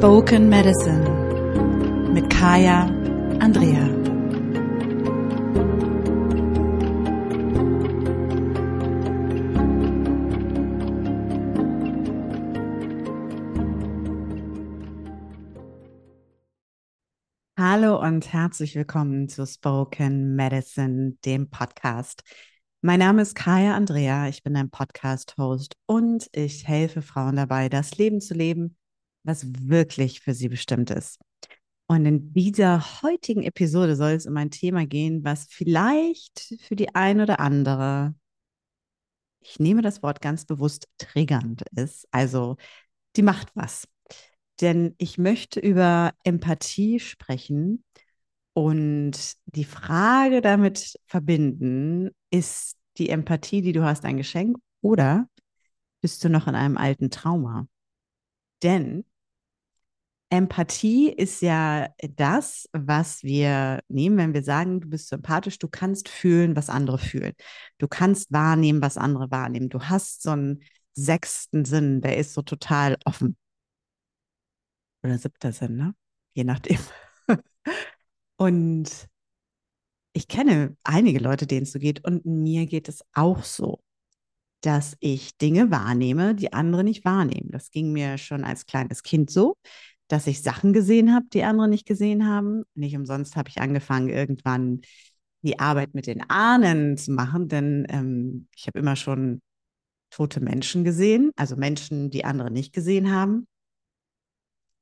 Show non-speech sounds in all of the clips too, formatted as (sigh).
Spoken Medicine mit Kaya Andrea. Hallo und herzlich willkommen zu Spoken Medicine, dem Podcast. Mein Name ist Kaya Andrea, ich bin ein Podcast-Host und ich helfe Frauen dabei, das Leben zu leben, was wirklich für sie bestimmt ist. Und in dieser heutigen Episode soll es um ein Thema gehen, was vielleicht für die ein oder andere, ich nehme das Wort ganz bewusst, triggernd ist. Also, die macht was. Denn ich möchte über Empathie sprechen und die Frage damit verbinden, ist die Empathie, die du hast, ein Geschenk oder bist du noch in einem alten Trauma? Denn Empathie ist ja das, was wir nehmen, wenn wir sagen, du bist sympathisch, du kannst fühlen, was andere fühlen. Du kannst wahrnehmen, was andere wahrnehmen. Du hast so einen sechsten Sinn, der ist so total offen. Oder siebter Sinn, ne? Je nachdem. (laughs) Und ich kenne einige Leute, denen es so geht, und mir geht es auch so dass ich Dinge wahrnehme, die andere nicht wahrnehmen. Das ging mir schon als kleines Kind so, dass ich Sachen gesehen habe, die andere nicht gesehen haben. Nicht umsonst habe ich angefangen, irgendwann die Arbeit mit den Ahnen zu machen, denn ähm, ich habe immer schon tote Menschen gesehen, also Menschen, die andere nicht gesehen haben.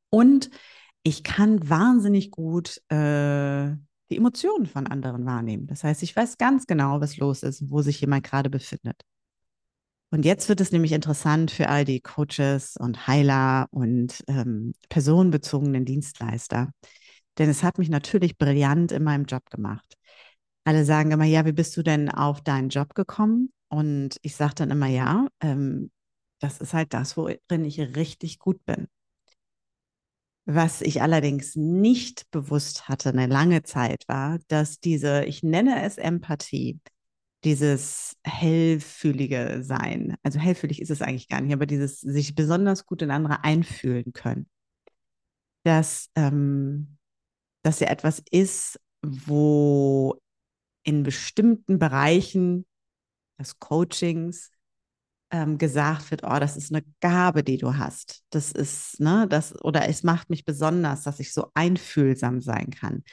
Und ich kann wahnsinnig gut äh, die Emotionen von anderen wahrnehmen. Das heißt, ich weiß ganz genau, was los ist, wo sich jemand gerade befindet. Und jetzt wird es nämlich interessant für all die Coaches und Heiler und ähm, personenbezogenen Dienstleister. Denn es hat mich natürlich brillant in meinem Job gemacht. Alle sagen immer, ja, wie bist du denn auf deinen Job gekommen? Und ich sage dann immer, ja, ähm, das ist halt das, worin ich richtig gut bin. Was ich allerdings nicht bewusst hatte eine lange Zeit war, dass diese, ich nenne es Empathie, dieses hellfühlige Sein. Also hellfühlig ist es eigentlich gar nicht, aber dieses sich besonders gut in andere einfühlen können. Dass, ähm, dass ja etwas ist, wo in bestimmten Bereichen des Coachings ähm, gesagt wird, oh, das ist eine Gabe, die du hast. Das ist, ne, das, oder es macht mich besonders, dass ich so einfühlsam sein kann.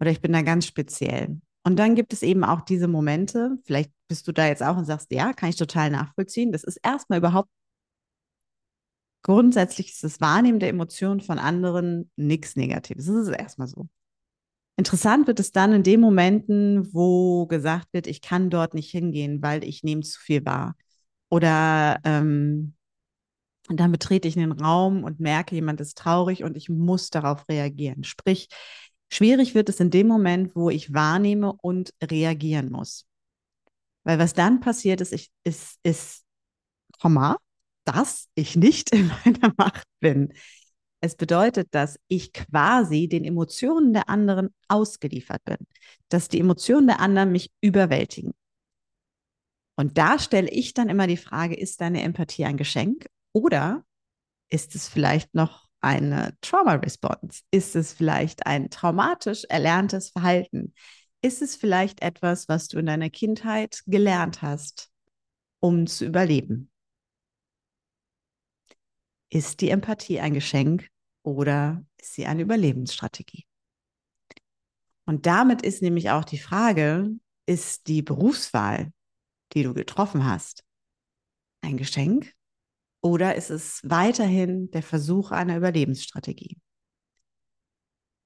Oder ich bin da ganz speziell. Und dann gibt es eben auch diese Momente, vielleicht bist du da jetzt auch und sagst, ja, kann ich total nachvollziehen. Das ist erstmal überhaupt grundsätzlich ist das Wahrnehmen der Emotionen von anderen nichts Negatives. Das ist erstmal so. Interessant wird es dann in den Momenten, wo gesagt wird, ich kann dort nicht hingehen, weil ich nehme zu viel wahr. Oder ähm, dann betrete ich einen Raum und merke, jemand ist traurig und ich muss darauf reagieren. Sprich, Schwierig wird es in dem Moment, wo ich wahrnehme und reagieren muss. Weil was dann passiert ist, ich, ist, ist, Komma, dass ich nicht (laughs) in meiner Macht bin. Es bedeutet, dass ich quasi den Emotionen der anderen ausgeliefert bin, dass die Emotionen der anderen mich überwältigen. Und da stelle ich dann immer die Frage, ist deine Empathie ein Geschenk oder ist es vielleicht noch eine Trauma-Response? Ist es vielleicht ein traumatisch erlerntes Verhalten? Ist es vielleicht etwas, was du in deiner Kindheit gelernt hast, um zu überleben? Ist die Empathie ein Geschenk oder ist sie eine Überlebensstrategie? Und damit ist nämlich auch die Frage, ist die Berufswahl, die du getroffen hast, ein Geschenk oder ist es weiterhin der Versuch einer Überlebensstrategie?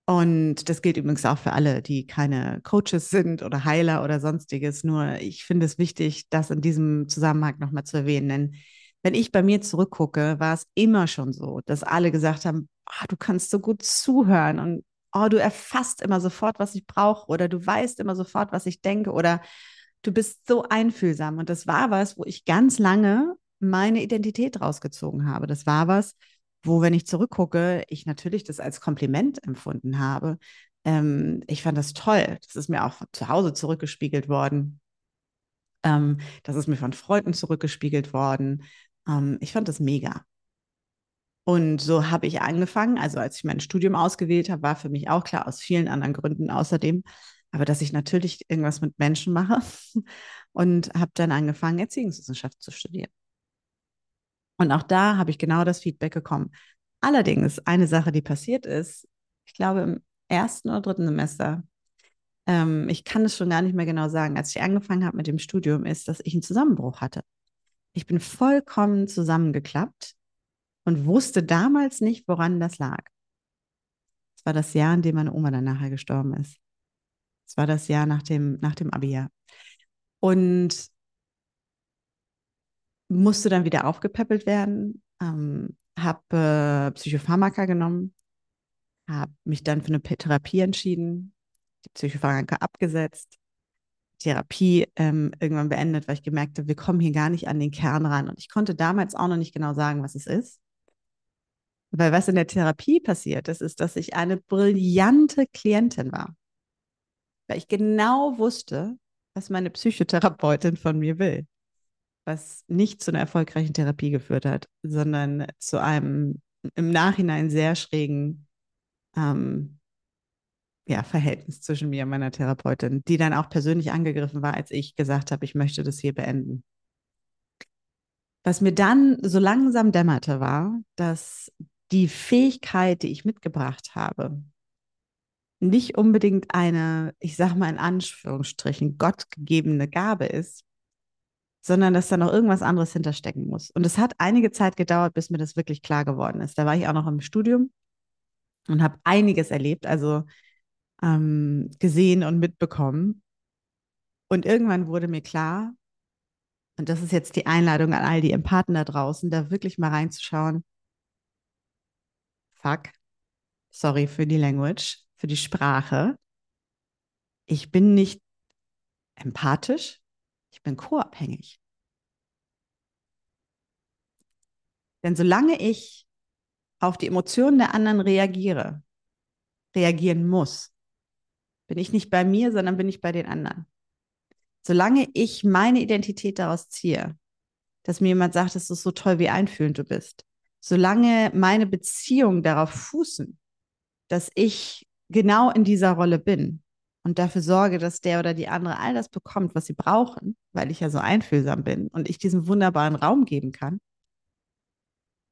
Und das gilt übrigens auch für alle, die keine Coaches sind oder Heiler oder sonstiges. Nur ich finde es wichtig, das in diesem Zusammenhang nochmal zu erwähnen. Denn wenn ich bei mir zurückgucke, war es immer schon so, dass alle gesagt haben, oh, du kannst so gut zuhören und oh, du erfasst immer sofort, was ich brauche oder du weißt immer sofort, was ich denke oder du bist so einfühlsam. Und das war was, wo ich ganz lange meine Identität rausgezogen habe. Das war was, wo, wenn ich zurückgucke, ich natürlich das als Kompliment empfunden habe. Ähm, ich fand das toll. Das ist mir auch zu Hause zurückgespiegelt worden. Ähm, das ist mir von Freunden zurückgespiegelt worden. Ähm, ich fand das mega. Und so habe ich angefangen. Also als ich mein Studium ausgewählt habe, war für mich auch klar, aus vielen anderen Gründen außerdem, aber dass ich natürlich irgendwas mit Menschen mache (laughs) und habe dann angefangen, Erziehungswissenschaft zu studieren. Und auch da habe ich genau das Feedback bekommen. Allerdings eine Sache, die passiert ist, ich glaube im ersten oder dritten Semester, ähm, ich kann es schon gar nicht mehr genau sagen, als ich angefangen habe mit dem Studium, ist, dass ich einen Zusammenbruch hatte. Ich bin vollkommen zusammengeklappt und wusste damals nicht, woran das lag. Es war das Jahr, in dem meine Oma dann nachher gestorben ist. Es war das Jahr nach dem, nach dem Abi-Jahr. Und musste dann wieder aufgepäppelt werden, ähm, habe äh, Psychopharmaka genommen, habe mich dann für eine Therapie entschieden, die Psychopharmaka abgesetzt, Therapie ähm, irgendwann beendet, weil ich gemerkt habe, wir kommen hier gar nicht an den Kern ran. Und ich konnte damals auch noch nicht genau sagen, was es ist. Weil was in der Therapie passiert ist, ist, dass ich eine brillante Klientin war. Weil ich genau wusste, was meine Psychotherapeutin von mir will was nicht zu einer erfolgreichen Therapie geführt hat, sondern zu einem im Nachhinein sehr schrägen ähm, ja, Verhältnis zwischen mir und meiner Therapeutin, die dann auch persönlich angegriffen war, als ich gesagt habe, ich möchte das hier beenden. Was mir dann so langsam dämmerte, war, dass die Fähigkeit, die ich mitgebracht habe, nicht unbedingt eine, ich sage mal in Anführungsstrichen, gottgegebene Gabe ist, sondern dass da noch irgendwas anderes hinterstecken muss. Und es hat einige Zeit gedauert, bis mir das wirklich klar geworden ist. Da war ich auch noch im Studium und habe einiges erlebt, also ähm, gesehen und mitbekommen. Und irgendwann wurde mir klar, und das ist jetzt die Einladung an all die Empathen da draußen, da wirklich mal reinzuschauen. Fuck, sorry für die Language, für die Sprache. Ich bin nicht empathisch, ich bin co-abhängig. Denn solange ich auf die Emotionen der anderen reagiere, reagieren muss, bin ich nicht bei mir, sondern bin ich bei den anderen. Solange ich meine Identität daraus ziehe, dass mir jemand sagt, es ist so toll, wie einfühlend du bist, solange meine Beziehungen darauf fußen, dass ich genau in dieser Rolle bin, und dafür sorge, dass der oder die andere all das bekommt, was sie brauchen, weil ich ja so einfühlsam bin und ich diesen wunderbaren Raum geben kann,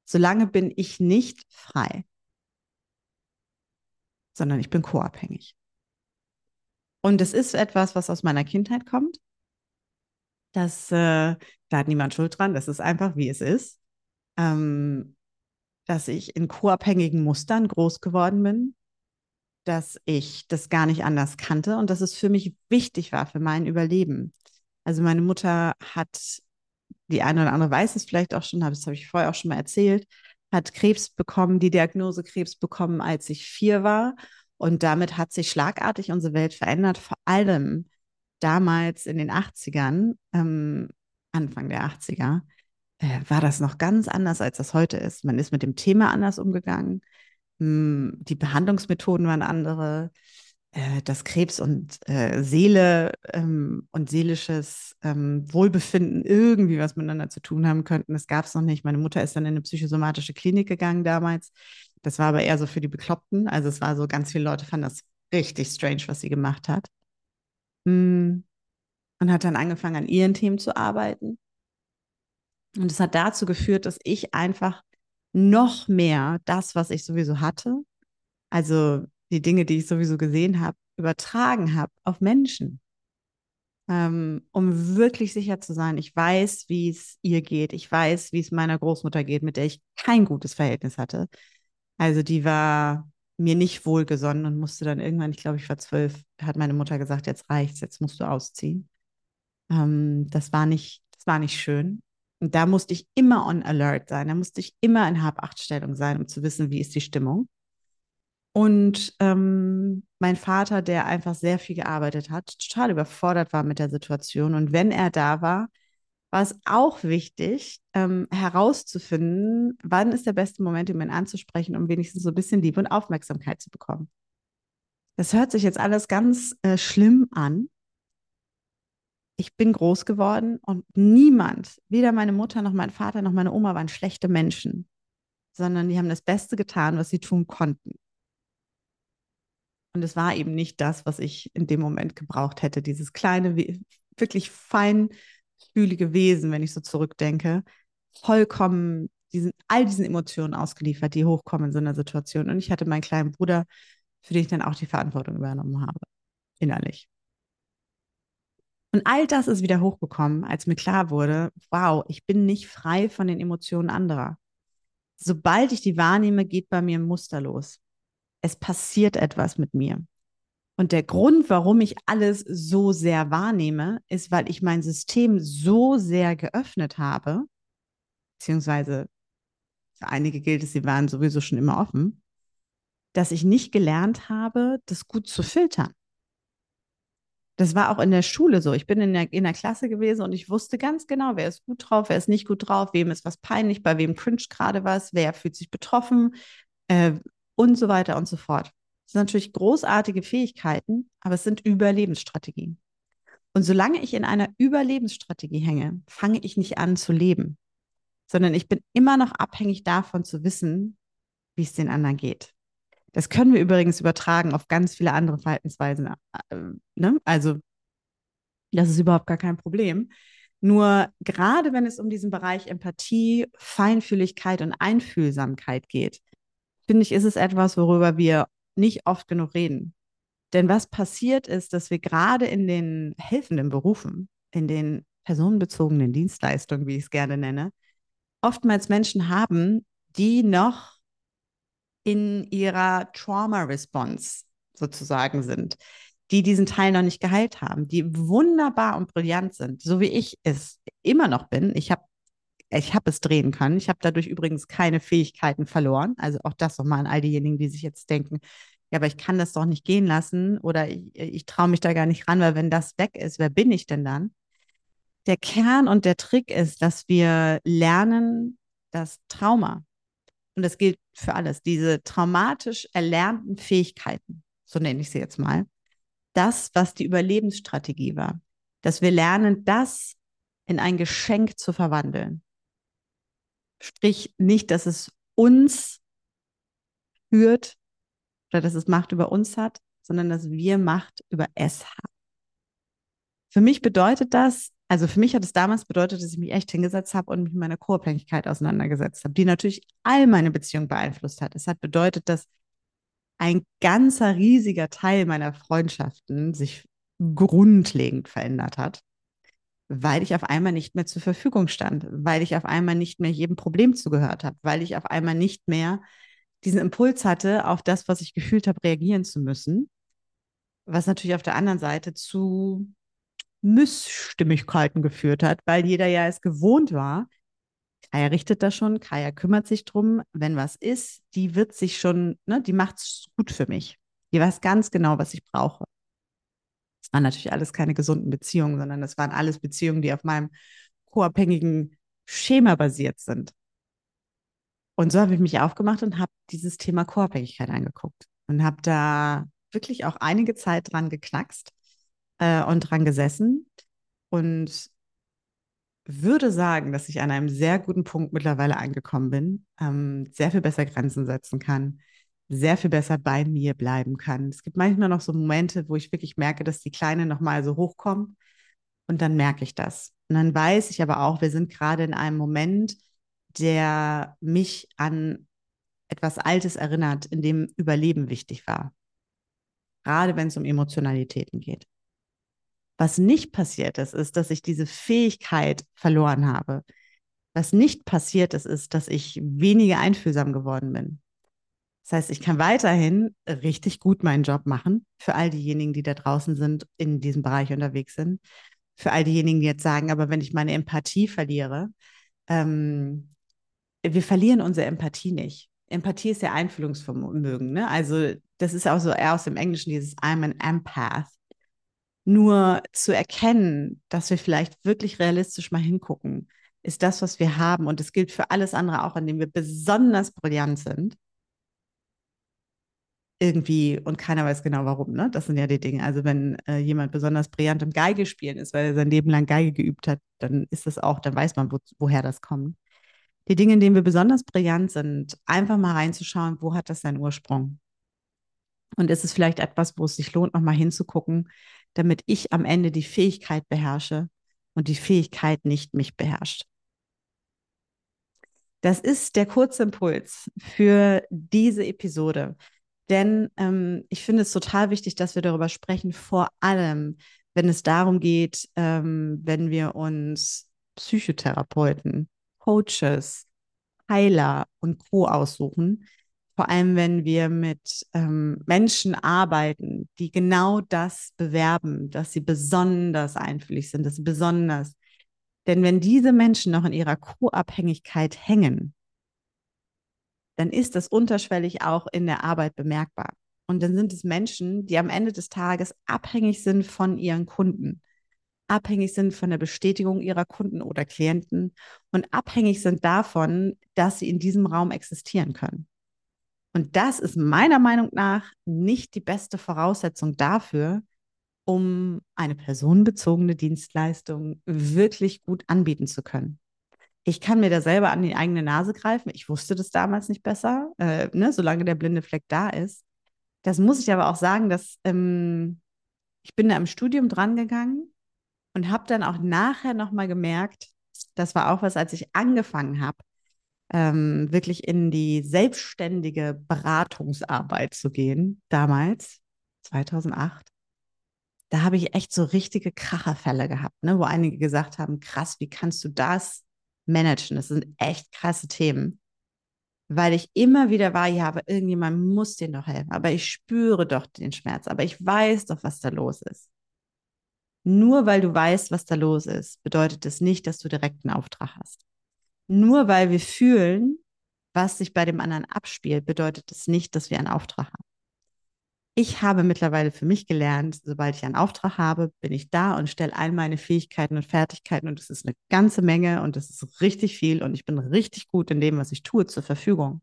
solange bin ich nicht frei, sondern ich bin co-abhängig. Und es ist etwas, was aus meiner Kindheit kommt. Das, äh, da hat niemand Schuld dran. Das ist einfach, wie es ist. Ähm, dass ich in co-abhängigen Mustern groß geworden bin, dass ich das gar nicht anders kannte und dass es für mich wichtig war für mein Überleben. Also meine Mutter hat, die eine oder andere weiß es vielleicht auch schon, das habe ich vorher auch schon mal erzählt, hat Krebs bekommen, die Diagnose Krebs bekommen, als ich vier war. Und damit hat sich schlagartig unsere Welt verändert, vor allem damals in den 80ern, ähm, Anfang der 80er, äh, war das noch ganz anders, als das heute ist. Man ist mit dem Thema anders umgegangen. Hm, die Behandlungsmethoden waren andere, äh, dass Krebs und äh, Seele ähm, und seelisches ähm, Wohlbefinden irgendwie was miteinander zu tun haben könnten. Das gab es noch nicht. Meine Mutter ist dann in eine psychosomatische Klinik gegangen damals. Das war aber eher so für die Bekloppten. Also es war so, ganz viele Leute fanden das richtig strange, was sie gemacht hat. Hm, und hat dann angefangen, an ihren Themen zu arbeiten. Und es hat dazu geführt, dass ich einfach noch mehr das, was ich sowieso hatte, also die Dinge, die ich sowieso gesehen habe, übertragen habe auf Menschen. Ähm, um wirklich sicher zu sein, ich weiß, wie es ihr geht, ich weiß, wie es meiner Großmutter geht, mit der ich kein gutes Verhältnis hatte. Also die war mir nicht wohlgesonnen und musste dann irgendwann, ich glaube, ich war zwölf, hat meine Mutter gesagt, jetzt reicht's, jetzt musst du ausziehen. Ähm, das war nicht, das war nicht schön. Und da musste ich immer on alert sein. Da musste ich immer in Hab-Acht-Stellung sein, um zu wissen, wie ist die Stimmung. Und ähm, mein Vater, der einfach sehr viel gearbeitet hat, total überfordert war mit der Situation. Und wenn er da war, war es auch wichtig, ähm, herauszufinden, wann ist der beste Moment, um ihn anzusprechen, um wenigstens so ein bisschen Liebe und Aufmerksamkeit zu bekommen. Das hört sich jetzt alles ganz äh, schlimm an, ich bin groß geworden und niemand, weder meine Mutter noch mein Vater noch meine Oma waren schlechte Menschen, sondern die haben das Beste getan, was sie tun konnten. Und es war eben nicht das, was ich in dem Moment gebraucht hätte, dieses kleine, wirklich feinfühlige Wesen, wenn ich so zurückdenke, vollkommen diesen, all diesen Emotionen ausgeliefert, die hochkommen in so einer Situation. Und ich hatte meinen kleinen Bruder, für den ich dann auch die Verantwortung übernommen habe, innerlich. Und all das ist wieder hochgekommen, als mir klar wurde, wow, ich bin nicht frei von den Emotionen anderer. Sobald ich die wahrnehme, geht bei mir ein Muster los. Es passiert etwas mit mir. Und der Grund, warum ich alles so sehr wahrnehme, ist, weil ich mein System so sehr geöffnet habe, beziehungsweise für einige gilt es, sie waren sowieso schon immer offen, dass ich nicht gelernt habe, das gut zu filtern. Das war auch in der Schule so. Ich bin in der, in der Klasse gewesen und ich wusste ganz genau, wer ist gut drauf, wer ist nicht gut drauf, wem ist was peinlich, bei wem cringe gerade was, wer fühlt sich betroffen äh, und so weiter und so fort. Das sind natürlich großartige Fähigkeiten, aber es sind Überlebensstrategien. Und solange ich in einer Überlebensstrategie hänge, fange ich nicht an zu leben, sondern ich bin immer noch abhängig davon zu wissen, wie es den anderen geht. Das können wir übrigens übertragen auf ganz viele andere Verhaltensweisen. Äh, ne? Also, das ist überhaupt gar kein Problem. Nur gerade wenn es um diesen Bereich Empathie, Feinfühligkeit und Einfühlsamkeit geht, finde ich, ist es etwas, worüber wir nicht oft genug reden. Denn was passiert ist, dass wir gerade in den helfenden Berufen, in den personenbezogenen Dienstleistungen, wie ich es gerne nenne, oftmals Menschen haben, die noch in ihrer Trauma-Response sozusagen sind, die diesen Teil noch nicht geheilt haben, die wunderbar und brillant sind, so wie ich es immer noch bin. Ich habe ich habe es drehen können. Ich habe dadurch übrigens keine Fähigkeiten verloren. Also auch das nochmal an all diejenigen, die sich jetzt denken, ja, aber ich kann das doch nicht gehen lassen oder ich, ich traue mich da gar nicht ran, weil wenn das weg ist, wer bin ich denn dann? Der Kern und der Trick ist, dass wir lernen, das Trauma, und das gilt für alles, diese traumatisch erlernten Fähigkeiten, so nenne ich sie jetzt mal, das, was die Überlebensstrategie war, dass wir lernen, das in ein Geschenk zu verwandeln. Sprich, nicht, dass es uns führt oder dass es Macht über uns hat, sondern dass wir Macht über es haben. Für mich bedeutet das, also für mich hat es damals bedeutet, dass ich mich echt hingesetzt habe und mich mit meiner Co-Abhängigkeit auseinandergesetzt habe, die natürlich all meine Beziehungen beeinflusst hat. Es hat bedeutet, dass ein ganzer riesiger Teil meiner Freundschaften sich grundlegend verändert hat, weil ich auf einmal nicht mehr zur Verfügung stand, weil ich auf einmal nicht mehr jedem Problem zugehört habe, weil ich auf einmal nicht mehr diesen Impuls hatte, auf das, was ich gefühlt habe, reagieren zu müssen, was natürlich auf der anderen Seite zu Missstimmigkeiten geführt hat, weil jeder ja es gewohnt war. Kaya richtet das schon, Kaya kümmert sich drum, wenn was ist, die wird sich schon, ne, die macht es gut für mich. Die weiß ganz genau, was ich brauche. Das waren natürlich alles keine gesunden Beziehungen, sondern das waren alles Beziehungen, die auf meinem co-abhängigen Schema basiert sind. Und so habe ich mich aufgemacht und habe dieses Thema Co-Abhängigkeit angeguckt und habe da wirklich auch einige Zeit dran geknackst äh, und dran gesessen und würde sagen, dass ich an einem sehr guten Punkt mittlerweile angekommen bin, ähm, sehr viel besser Grenzen setzen kann, sehr viel besser bei mir bleiben kann. Es gibt manchmal noch so Momente, wo ich wirklich merke, dass die Kleine nochmal so hochkommt und dann merke ich das. Und dann weiß ich aber auch, wir sind gerade in einem Moment, der mich an etwas Altes erinnert, in dem Überleben wichtig war. Gerade wenn es um Emotionalitäten geht. Was nicht passiert ist, ist, dass ich diese Fähigkeit verloren habe. Was nicht passiert ist, ist, dass ich weniger einfühlsam geworden bin. Das heißt, ich kann weiterhin richtig gut meinen Job machen für all diejenigen, die da draußen sind, in diesem Bereich unterwegs sind. Für all diejenigen, die jetzt sagen, aber wenn ich meine Empathie verliere, ähm, wir verlieren unsere Empathie nicht. Empathie ist ja Einfühlungsvermögen. Ne? Also das ist auch so eher aus dem Englischen dieses I'm an empath. Nur zu erkennen, dass wir vielleicht wirklich realistisch mal hingucken, ist das, was wir haben. Und es gilt für alles andere auch, in dem wir besonders brillant sind. Irgendwie, und keiner weiß genau warum, ne? Das sind ja die Dinge. Also, wenn äh, jemand besonders brillant im Geige spielen ist, weil er sein Leben lang Geige geübt hat, dann ist das auch, dann weiß man, wo, woher das kommt. die Dinge, in denen wir besonders brillant sind, einfach mal reinzuschauen, wo hat das seinen Ursprung? Und ist es vielleicht etwas, wo es sich lohnt, nochmal hinzugucken, damit ich am Ende die Fähigkeit beherrsche und die Fähigkeit nicht mich beherrscht? Das ist der kurze Impuls für diese Episode. Denn ähm, ich finde es total wichtig, dass wir darüber sprechen, vor allem, wenn es darum geht, ähm, wenn wir uns Psychotherapeuten, Coaches, Heiler und Co. aussuchen. Vor allem, wenn wir mit ähm, Menschen arbeiten, die genau das bewerben, dass sie besonders einfühlig sind, dass sie besonders. Denn wenn diese Menschen noch in ihrer Co-Abhängigkeit hängen, dann ist das unterschwellig auch in der Arbeit bemerkbar. Und dann sind es Menschen, die am Ende des Tages abhängig sind von ihren Kunden, abhängig sind von der Bestätigung ihrer Kunden oder Klienten und abhängig sind davon, dass sie in diesem Raum existieren können. Und das ist meiner Meinung nach nicht die beste Voraussetzung dafür, um eine personenbezogene Dienstleistung wirklich gut anbieten zu können ich kann mir da selber an die eigene Nase greifen. Ich wusste das damals nicht besser, äh, ne, solange der blinde Fleck da ist. Das muss ich aber auch sagen, dass ähm, ich bin da im Studium drangegangen und habe dann auch nachher nochmal gemerkt, das war auch was, als ich angefangen habe, ähm, wirklich in die selbstständige Beratungsarbeit zu gehen, damals, 2008. Da habe ich echt so richtige Kracherfälle gehabt, ne, wo einige gesagt haben, krass, wie kannst du das managen. Das sind echt krasse Themen. Weil ich immer wieder war, ja, aber irgendjemand muss denen doch helfen. Aber ich spüre doch den Schmerz. Aber ich weiß doch, was da los ist. Nur weil du weißt, was da los ist, bedeutet das nicht, dass du direkt einen Auftrag hast. Nur weil wir fühlen, was sich bei dem anderen abspielt, bedeutet das nicht, dass wir einen Auftrag haben ich habe mittlerweile für mich gelernt, sobald ich einen Auftrag habe, bin ich da und stelle all meine Fähigkeiten und Fertigkeiten und es ist eine ganze Menge und es ist richtig viel und ich bin richtig gut in dem, was ich tue, zur Verfügung.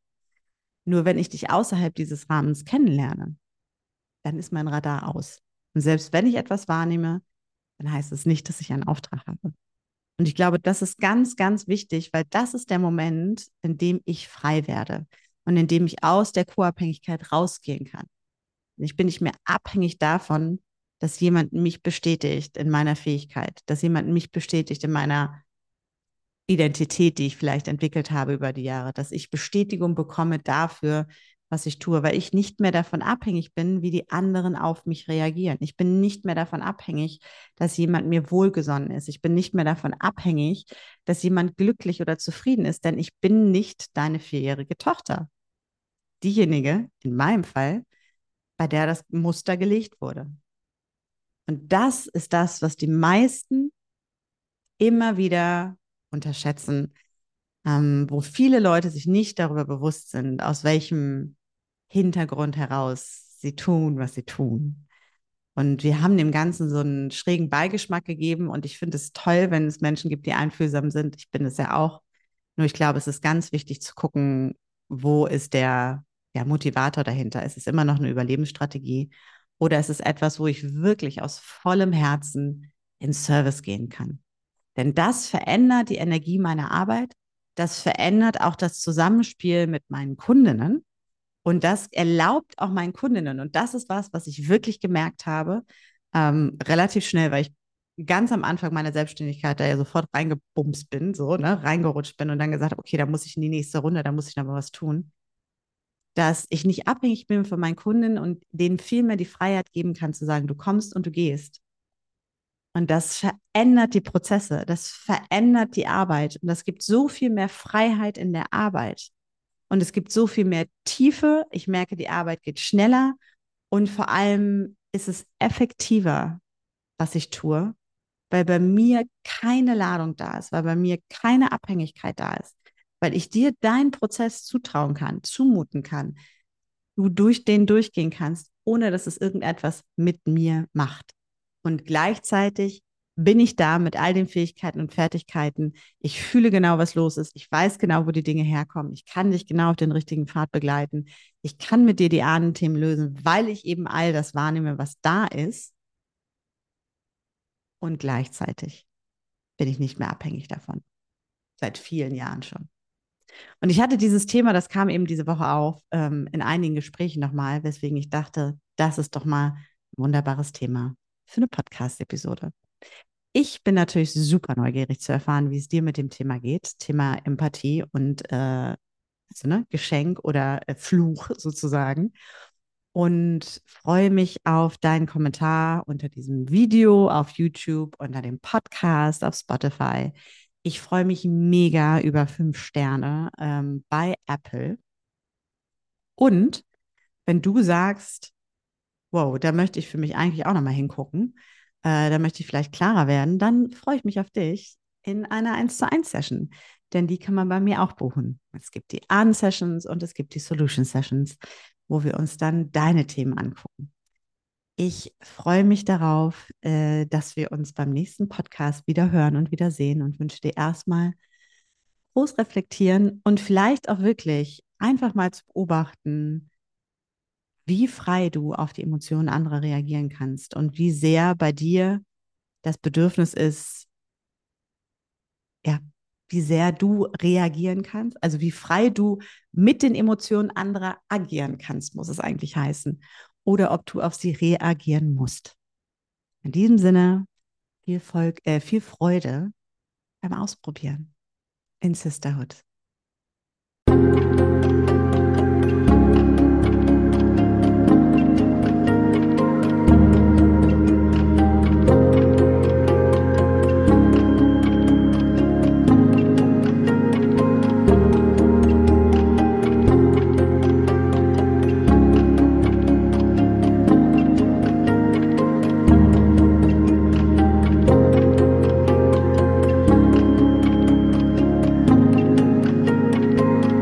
Nur wenn ich dich außerhalb dieses Rahmens kennenlerne, dann ist mein Radar aus. Und selbst wenn ich etwas wahrnehme, dann heißt es nicht, dass ich einen Auftrag habe. Und ich glaube, das ist ganz, ganz wichtig, weil das ist der Moment, in dem ich frei werde und in dem ich aus der Co-Abhängigkeit rausgehen kann. Ich bin nicht mehr abhängig davon, dass jemand mich bestätigt in meiner Fähigkeit, dass jemand mich bestätigt in meiner Identität, die ich vielleicht entwickelt habe über die Jahre, dass ich Bestätigung bekomme dafür, was ich tue, weil ich nicht mehr davon abhängig bin, wie die anderen auf mich reagieren. Ich bin nicht mehr davon abhängig, dass jemand mir wohlgesonnen ist. Ich bin nicht mehr davon abhängig, dass jemand glücklich oder zufrieden ist, denn ich bin nicht deine vierjährige Tochter. Diejenige, in meinem Fall, bei der das Muster gelegt wurde. Und das ist das, was die meisten immer wieder unterschätzen, ähm, wo viele Leute sich nicht darüber bewusst sind, aus welchem Hintergrund heraus sie tun, was sie tun. Und wir haben dem Ganzen so einen schrägen Beigeschmack gegeben. Und ich finde es toll, wenn es Menschen gibt, die einfühlsam sind. Ich bin es ja auch. Nur ich glaube, es ist ganz wichtig zu gucken, wo ist der ja, Motivator dahinter? Ist es immer noch eine Überlebensstrategie? Oder ist es etwas, wo ich wirklich aus vollem Herzen in Service gehen kann? Denn das verändert die Energie meiner Arbeit. Das verändert auch das Zusammenspiel mit meinen Kundinnen. Und das erlaubt auch meinen Kundinnen. Und das ist was, was ich wirklich gemerkt habe, ähm, relativ schnell, weil ich ganz am Anfang meiner Selbstständigkeit da ja sofort reingebumst bin, so, ne, reingerutscht bin und dann gesagt habe, okay, da muss ich in die nächste Runde, da muss ich noch mal was tun dass ich nicht abhängig bin von meinen Kunden und denen viel mehr die Freiheit geben kann, zu sagen, du kommst und du gehst. Und das verändert die Prozesse, das verändert die Arbeit und das gibt so viel mehr Freiheit in der Arbeit. Und es gibt so viel mehr Tiefe. Ich merke, die Arbeit geht schneller und vor allem ist es effektiver, was ich tue, weil bei mir keine Ladung da ist, weil bei mir keine Abhängigkeit da ist weil ich dir deinen Prozess zutrauen kann, zumuten kann, du durch den durchgehen kannst, ohne dass es irgendetwas mit mir macht. Und gleichzeitig bin ich da mit all den Fähigkeiten und Fertigkeiten. Ich fühle genau, was los ist. Ich weiß genau, wo die Dinge herkommen. Ich kann dich genau auf den richtigen Pfad begleiten. Ich kann mit dir die Ahnenthemen lösen, weil ich eben all das wahrnehme, was da ist. Und gleichzeitig bin ich nicht mehr abhängig davon. Seit vielen Jahren schon. Und ich hatte dieses Thema, das kam eben diese Woche auf, ähm, in einigen Gesprächen nochmal, weswegen ich dachte, das ist doch mal ein wunderbares Thema für eine Podcast-Episode. Ich bin natürlich super neugierig zu erfahren, wie es dir mit dem Thema geht, Thema Empathie und äh, also, ne, Geschenk oder äh, Fluch sozusagen. Und freue mich auf deinen Kommentar unter diesem Video auf YouTube, unter dem Podcast auf Spotify. Ich freue mich mega über fünf Sterne ähm, bei Apple. Und wenn du sagst, wow, da möchte ich für mich eigentlich auch nochmal hingucken, äh, da möchte ich vielleicht klarer werden, dann freue ich mich auf dich in einer 1 zu 1 Session. Denn die kann man bei mir auch buchen. Es gibt die Ahn-Sessions und es gibt die Solution-Sessions, wo wir uns dann deine Themen angucken. Ich freue mich darauf, äh, dass wir uns beim nächsten Podcast wieder hören und wieder sehen und wünsche dir erstmal groß reflektieren und vielleicht auch wirklich einfach mal zu beobachten, wie frei du auf die Emotionen anderer reagieren kannst und wie sehr bei dir das Bedürfnis ist, ja, wie sehr du reagieren kannst, also wie frei du mit den Emotionen anderer agieren kannst, muss es eigentlich heißen oder ob du auf sie reagieren musst. In diesem Sinne, viel, Volk, äh, viel Freude beim Ausprobieren in Sisterhood.